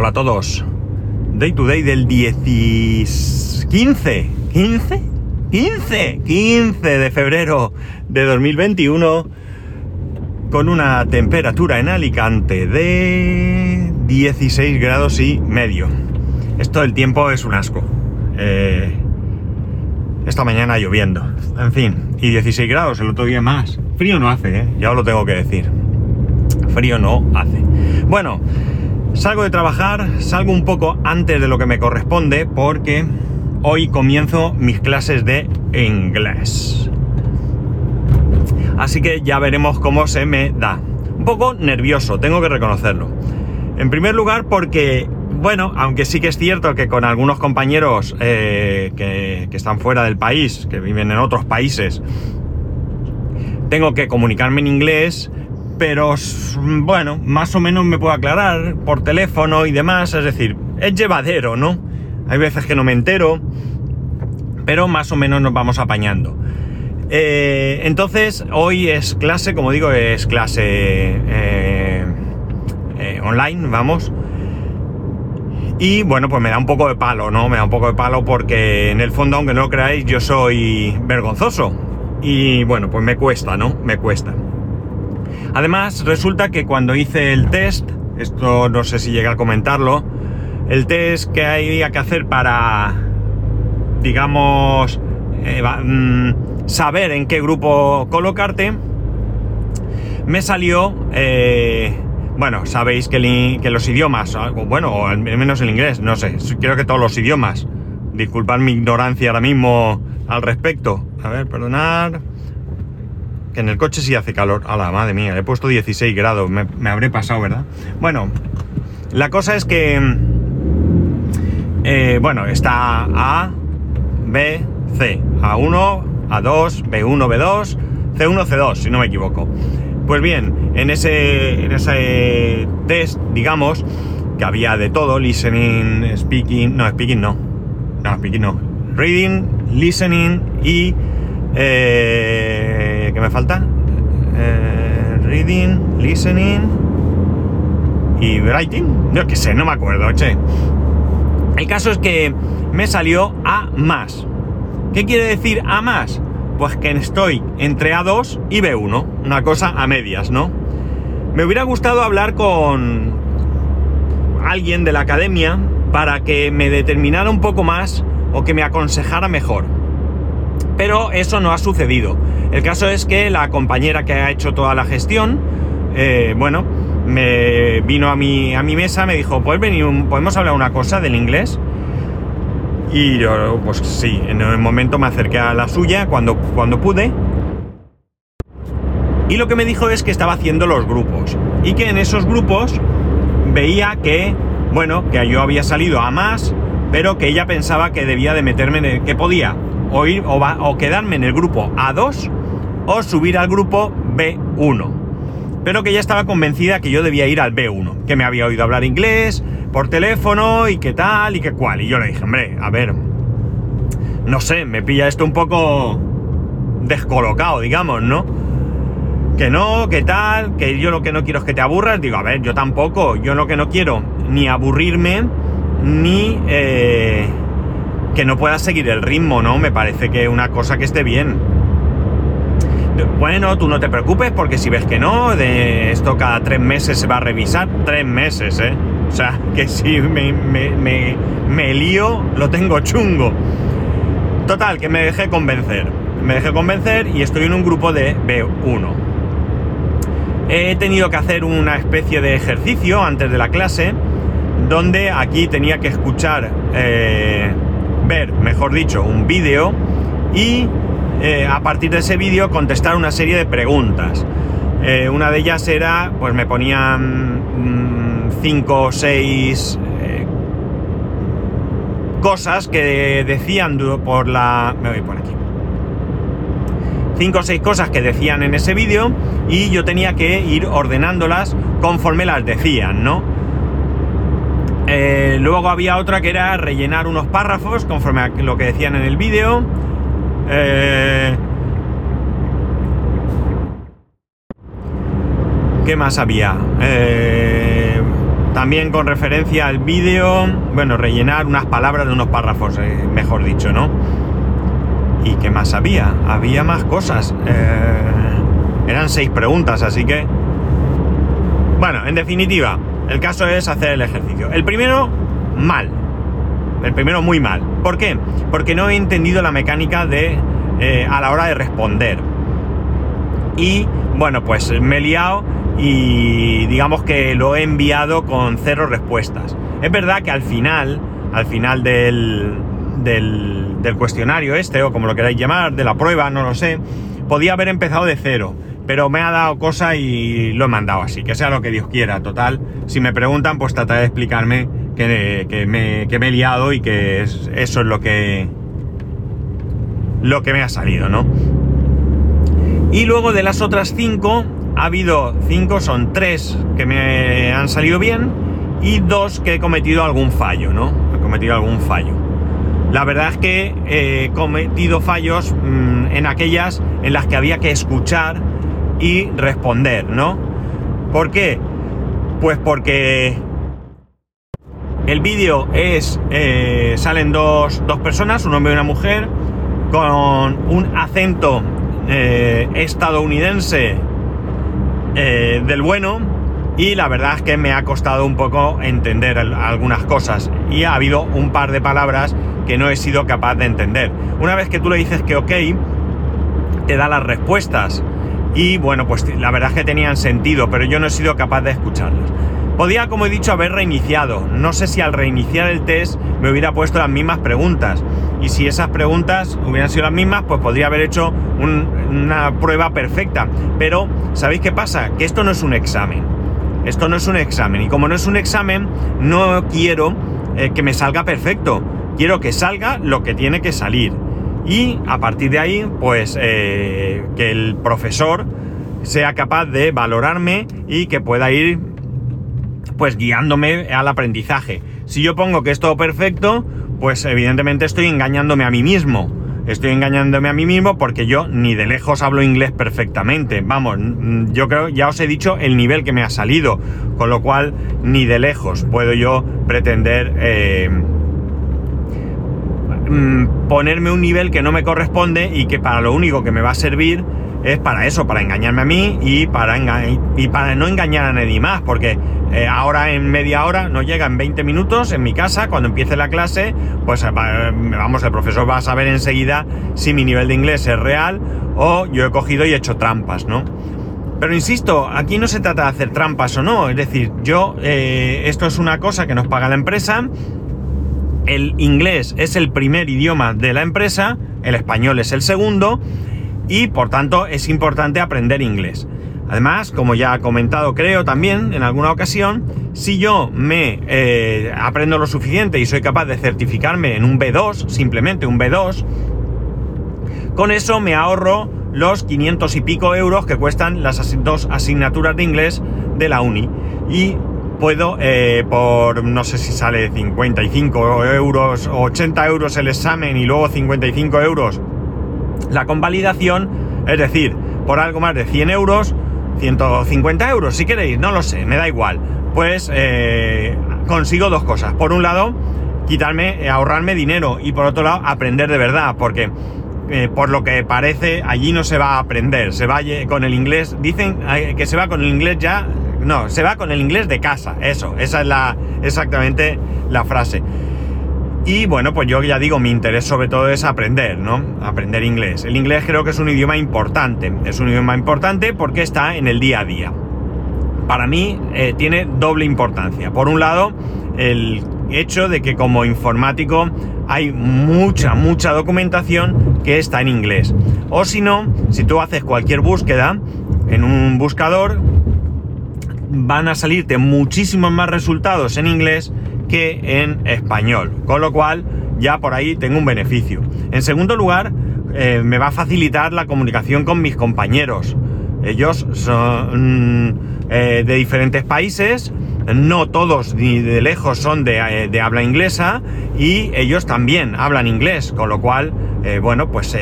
Hola a todos. Day to day del 10... 15. ¿15? 15. 15 de febrero de 2021 con una temperatura en Alicante de 16 grados y medio. Esto del tiempo es un asco. Eh, esta mañana lloviendo. En fin, y 16 grados, el otro día más. Frío no hace, ¿eh? ya os lo tengo que decir. Frío no hace. Bueno, salgo de trabajar, salgo un poco antes de lo que me corresponde porque hoy comienzo mis clases de inglés. Así que ya veremos cómo se me da. Un poco nervioso, tengo que reconocerlo. En primer lugar porque, bueno, aunque sí que es cierto que con algunos compañeros eh, que, que están fuera del país, que viven en otros países, tengo que comunicarme en inglés, pero bueno, más o menos me puedo aclarar por teléfono y demás, es decir, es llevadero, ¿no? Hay veces que no me entero, pero más o menos nos vamos apañando. Eh, entonces, hoy es clase, como digo, es clase eh, eh, online, vamos. Y bueno, pues me da un poco de palo, ¿no? Me da un poco de palo porque en el fondo, aunque no lo creáis, yo soy vergonzoso. Y bueno, pues me cuesta, ¿no? Me cuesta. Además, resulta que cuando hice el test, esto no sé si llega a comentarlo, el test que había que hacer para, digamos, mm, saber en qué grupo colocarte, me salió, eh, bueno, sabéis que, que, los idiomas, bueno, o al menos el inglés, no sé, creo que todos los idiomas, disculpad mi ignorancia ahora mismo al respecto, a ver, perdonar, que en el coche sí hace calor, a la madre mía, le he puesto 16 grados, me, me habré pasado, ¿verdad? Bueno, la cosa es que, eh, bueno, está A, B, C, A1, A2, B1, B2, C1, C2, si no me equivoco. Pues bien, en ese, en ese test, digamos, que había de todo, listening, speaking, no, speaking no, no, speaking no, reading, listening y... Eh, ¿Qué me falta? Eh, reading, listening y writing. Yo qué sé, no me acuerdo, che. El caso es que me salió A más. ¿Qué quiere decir A más? Pues que estoy entre A2 y B1. Una cosa a medias, ¿no? Me hubiera gustado hablar con alguien de la academia para que me determinara un poco más o que me aconsejara mejor. Pero eso no ha sucedido. El caso es que la compañera que ha hecho toda la gestión, eh, bueno, me vino a mi, a mi mesa, me dijo, ¿puedes venir, podemos hablar una cosa del inglés? Y yo, pues sí, en el momento me acerqué a la suya cuando, cuando pude. Y lo que me dijo es que estaba haciendo los grupos. Y que en esos grupos veía que, bueno, que yo había salido a más, pero que ella pensaba que debía de meterme en el, que podía o, ir, o, va, o quedarme en el grupo A2 o subir al grupo B1 pero que ella estaba convencida que yo debía ir al B1, que me había oído hablar inglés por teléfono y qué tal y qué cual. Y yo le dije, hombre, a ver, no sé, me pilla esto un poco descolocado, digamos, ¿no? Que no, que tal, que yo lo que no quiero es que te aburras. Digo, a ver, yo tampoco, yo lo que no quiero ni aburrirme, ni eh, que no pueda seguir el ritmo, ¿no? Me parece que una cosa que esté bien bueno, tú no te preocupes porque si ves que no, de esto cada tres meses se va a revisar, tres meses, ¿eh? O sea, que si me, me, lío, lo tengo chungo. Total, que me dejé convencer. Me dejé convencer y estoy en un grupo de B1. He tenido que hacer una especie de ejercicio antes de la clase, donde aquí tenía que escuchar, eh, ver, mejor dicho, un vídeo y eh, a partir de ese vídeo contestar una serie de preguntas. Eh, una de ellas era, pues me ponían 5 o 6 cosas que decían por la... Me voy por aquí. 5 o 6 cosas que decían en ese vídeo y yo tenía que ir ordenándolas conforme las decían, ¿no? Eh, luego había otra que era rellenar unos párrafos conforme a lo que decían en el vídeo. Eh, ¿Qué más había? Eh, también con referencia al vídeo, bueno, rellenar unas palabras de unos párrafos, mejor dicho, ¿no? ¿Y qué más había? Había más cosas. Eran seis preguntas, así que... Bueno, en definitiva, el caso es hacer el ejercicio. El primero, mal. El primero, muy mal. ¿Por qué? Porque no he entendido la mecánica de... Eh, a la hora de responder. Y, bueno, pues me he liado y digamos que lo he enviado con cero respuestas. Es verdad que al final, al final del, del, del, cuestionario este, o como lo queráis llamar, de la prueba, no lo sé, podía haber empezado de cero, pero me ha dado cosa y lo he mandado así, que sea lo que Dios quiera. Total, si me preguntan, pues trataré de explicarme que, me, he liado y que es, eso es lo que, lo que me ha salido, ¿no? Y luego de las otras cinco, ha habido cinco, son tres que me han salido bien y dos que he cometido algún fallo, ¿no? He cometido algún fallo. La verdad es que he cometido fallos mmm, en aquellas en las que había que escuchar y responder, ¿no? ¿Por qué? Pues porque el vídeo es. Eh, salen dos, dos, personas, un hombre y una mujer, con un acento eh, estadounidense eh, del bueno y la verdad es que me ha costado un poco entender algunas cosas y ha habido un par de palabras que no he sido capaz de entender. Una vez que tú le dices que ok, te da las respuestas y bueno, pues la verdad es que tenían sentido, pero yo no he sido capaz de escucharlas. Podía, como he dicho, haber reiniciado. No sé si al reiniciar el test me hubiera puesto las mismas preguntas. Y si esas preguntas hubieran sido las mismas, pues podría haber hecho un, una prueba perfecta. Pero, ¿sabéis qué pasa? Que esto no es un examen. Esto no es un examen. Y como no es un examen, no quiero eh, que me salga perfecto. Quiero que salga lo que tiene que salir. Y a partir de ahí, pues eh, que el profesor sea capaz de valorarme y que pueda ir pues guiándome al aprendizaje. Si yo pongo que es todo perfecto, pues evidentemente estoy engañándome a mí mismo. Estoy engañándome a mí mismo porque yo ni de lejos hablo inglés perfectamente. Vamos, yo creo, ya os he dicho el nivel que me ha salido, con lo cual ni de lejos puedo yo pretender eh, mm, ponerme un nivel que no me corresponde y que para lo único que me va a servir es para eso, para engañarme a mí y para, y para no engañar a nadie más, porque eh, ahora en media hora no llega en 20 minutos en mi casa, cuando empiece la clase, pues eh, vamos, el profesor va a saber enseguida si mi nivel de inglés es real o yo he cogido y he hecho trampas, ¿no? Pero insisto, aquí no se trata de hacer trampas o no, es decir, yo, eh, esto es una cosa que nos paga la empresa, el inglés es el primer idioma de la empresa, el español es el segundo, y por tanto es importante aprender inglés. Además, como ya he comentado creo también en alguna ocasión, si yo me eh, aprendo lo suficiente y soy capaz de certificarme en un B2, simplemente un B2, con eso me ahorro los 500 y pico euros que cuestan las dos asignaturas de inglés de la uni. Y puedo, eh, por no sé si sale 55 euros o 80 euros el examen y luego 55 euros la convalidación, es decir, por algo más de 100 euros, 150 euros, si queréis, no lo sé, me da igual. Pues eh, consigo dos cosas. Por un lado, quitarme, eh, ahorrarme dinero y por otro lado, aprender de verdad, porque por lo que parece, allí no se va a aprender, se va con el inglés, dicen que se va con el inglés ya, no, se va con el inglés de casa, eso, esa es la, exactamente la frase. Y bueno, pues yo ya digo, mi interés sobre todo es aprender, ¿no? Aprender inglés. El inglés creo que es un idioma importante. Es un idioma importante porque está en el día a día. Para mí eh, tiene doble importancia. Por un lado, el hecho de que como informático hay mucha, mucha documentación que está en inglés. O si no, si tú haces cualquier búsqueda en un buscador, van a salirte muchísimos más resultados en inglés que en español, con lo cual ya por ahí tengo un beneficio. En segundo lugar, eh, me va a facilitar la comunicación con mis compañeros. Ellos son eh, de diferentes países, no todos ni de lejos son eh, de habla inglesa y ellos también hablan inglés, con lo cual, bueno, pues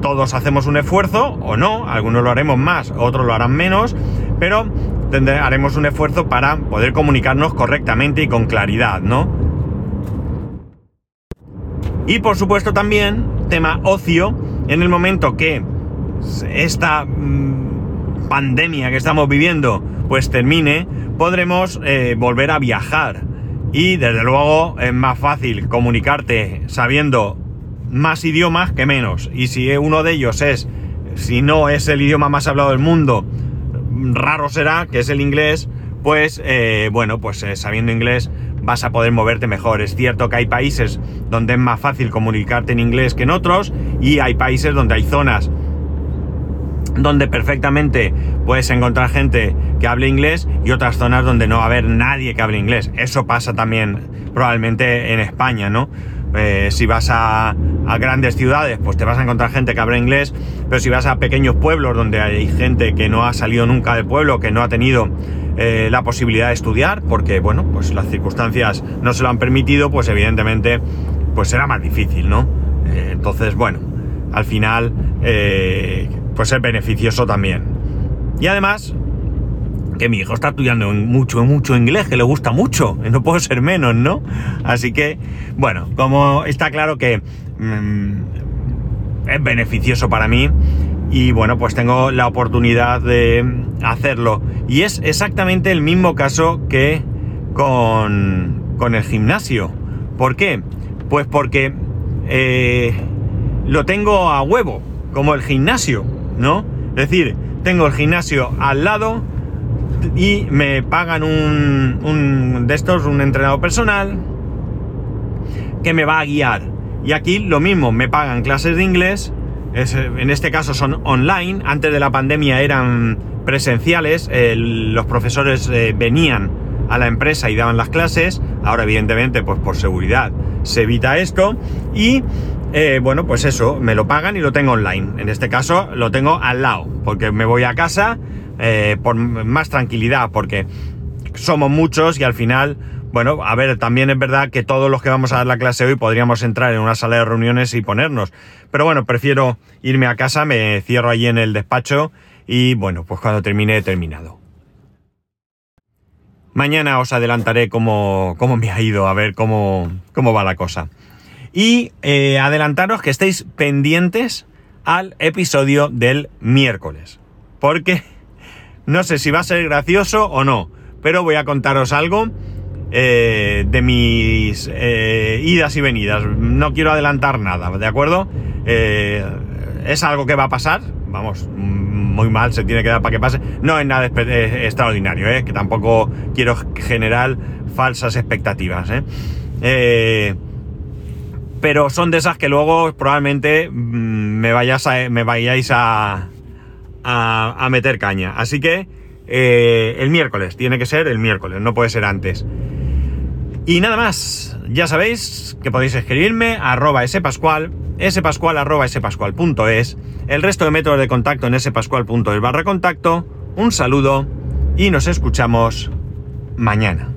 todos hacemos un esfuerzo o no, algunos lo haremos más, otros lo harán menos, pero haremos un esfuerzo para poder comunicarnos correctamente y con claridad, ¿no? Y por supuesto también, tema ocio, en el momento que esta mm, pandemia que estamos viviendo pues termine, podremos eh, volver a viajar. Y desde luego es más fácil comunicarte sabiendo más idiomas que menos. Y si uno de ellos es, si no es el idioma más hablado del mundo, raro será, que es el inglés, pues eh, bueno, pues eh, sabiendo inglés vas a poder moverte mejor. Es cierto que hay países donde es más fácil comunicarte en inglés que en otros y hay países donde hay zonas donde perfectamente puedes encontrar gente que hable inglés y otras zonas donde no va a haber nadie que hable inglés. Eso pasa también probablemente en España, ¿no? Eh, si vas a, grandes ciudades, pues te vas a encontrar gente que habla inglés, pero si vas a pequeños pueblos donde hay gente que no ha salido nunca del pueblo, que no ha tenido eh, la posibilidad de estudiar, porque bueno, pues las circunstancias no se lo han permitido, pues evidentemente, pues será más difícil, ¿no? Eh, entonces, bueno, al final, pues es beneficioso también. Y además, que mi hijo está estudiando mucho, mucho inglés, que le gusta mucho, no puedo ser menos, ¿no? Así que, bueno, como está claro que mm, es beneficioso para mí y bueno, pues tengo la oportunidad de hacerlo. Y es exactamente el mismo caso que con, con el gimnasio. ¿Por qué? Pues porque eh, lo tengo a huevo, como el gimnasio, ¿no? Es decir, tengo el gimnasio al lado, y me pagan un, de estos, un entrenador personal que me va a guiar. Y aquí lo mismo, me pagan clases de inglés, en este caso son online, antes de la pandemia eran presenciales, los profesores eh, venían a la empresa y daban las clases, ahora evidentemente pues por seguridad se evita esto y eh, bueno pues eso, me lo pagan y lo tengo online, en este caso lo tengo al lado, porque me voy a casa, eh, por más tranquilidad, porque somos muchos y al final, bueno, a ver, también es verdad que todos los que vamos a dar la clase hoy podríamos entrar en una sala de reuniones y ponernos. Pero bueno, prefiero irme a casa, me cierro allí en el despacho y bueno, pues cuando termine he terminado. Mañana os adelantaré cómo, cómo me ha ido, a ver cómo, cómo va la cosa. Y eh, adelantaros que estéis pendientes al episodio del miércoles. Porque no sé si va a ser gracioso o no, pero voy a contaros algo eh, de mis eh, idas y venidas. No quiero adelantar nada, ¿de acuerdo? Eh, es algo que va a pasar, vamos, muy mal se tiene que dar para que pase. No es nada extraordinario, que tampoco quiero generar falsas expectativas. pero son de esas que luego probablemente mm, me, vayas me vayáis a, meter caña. Así que eh, el miércoles, tiene que ser el miércoles, no puede ser antes. Y nada más, ya sabéis que podéis escribirme a arroba spascual, spascual arroba spascual.es, el resto de métodos de contacto en spascual.es barra contacto, un saludo y nos escuchamos mañana.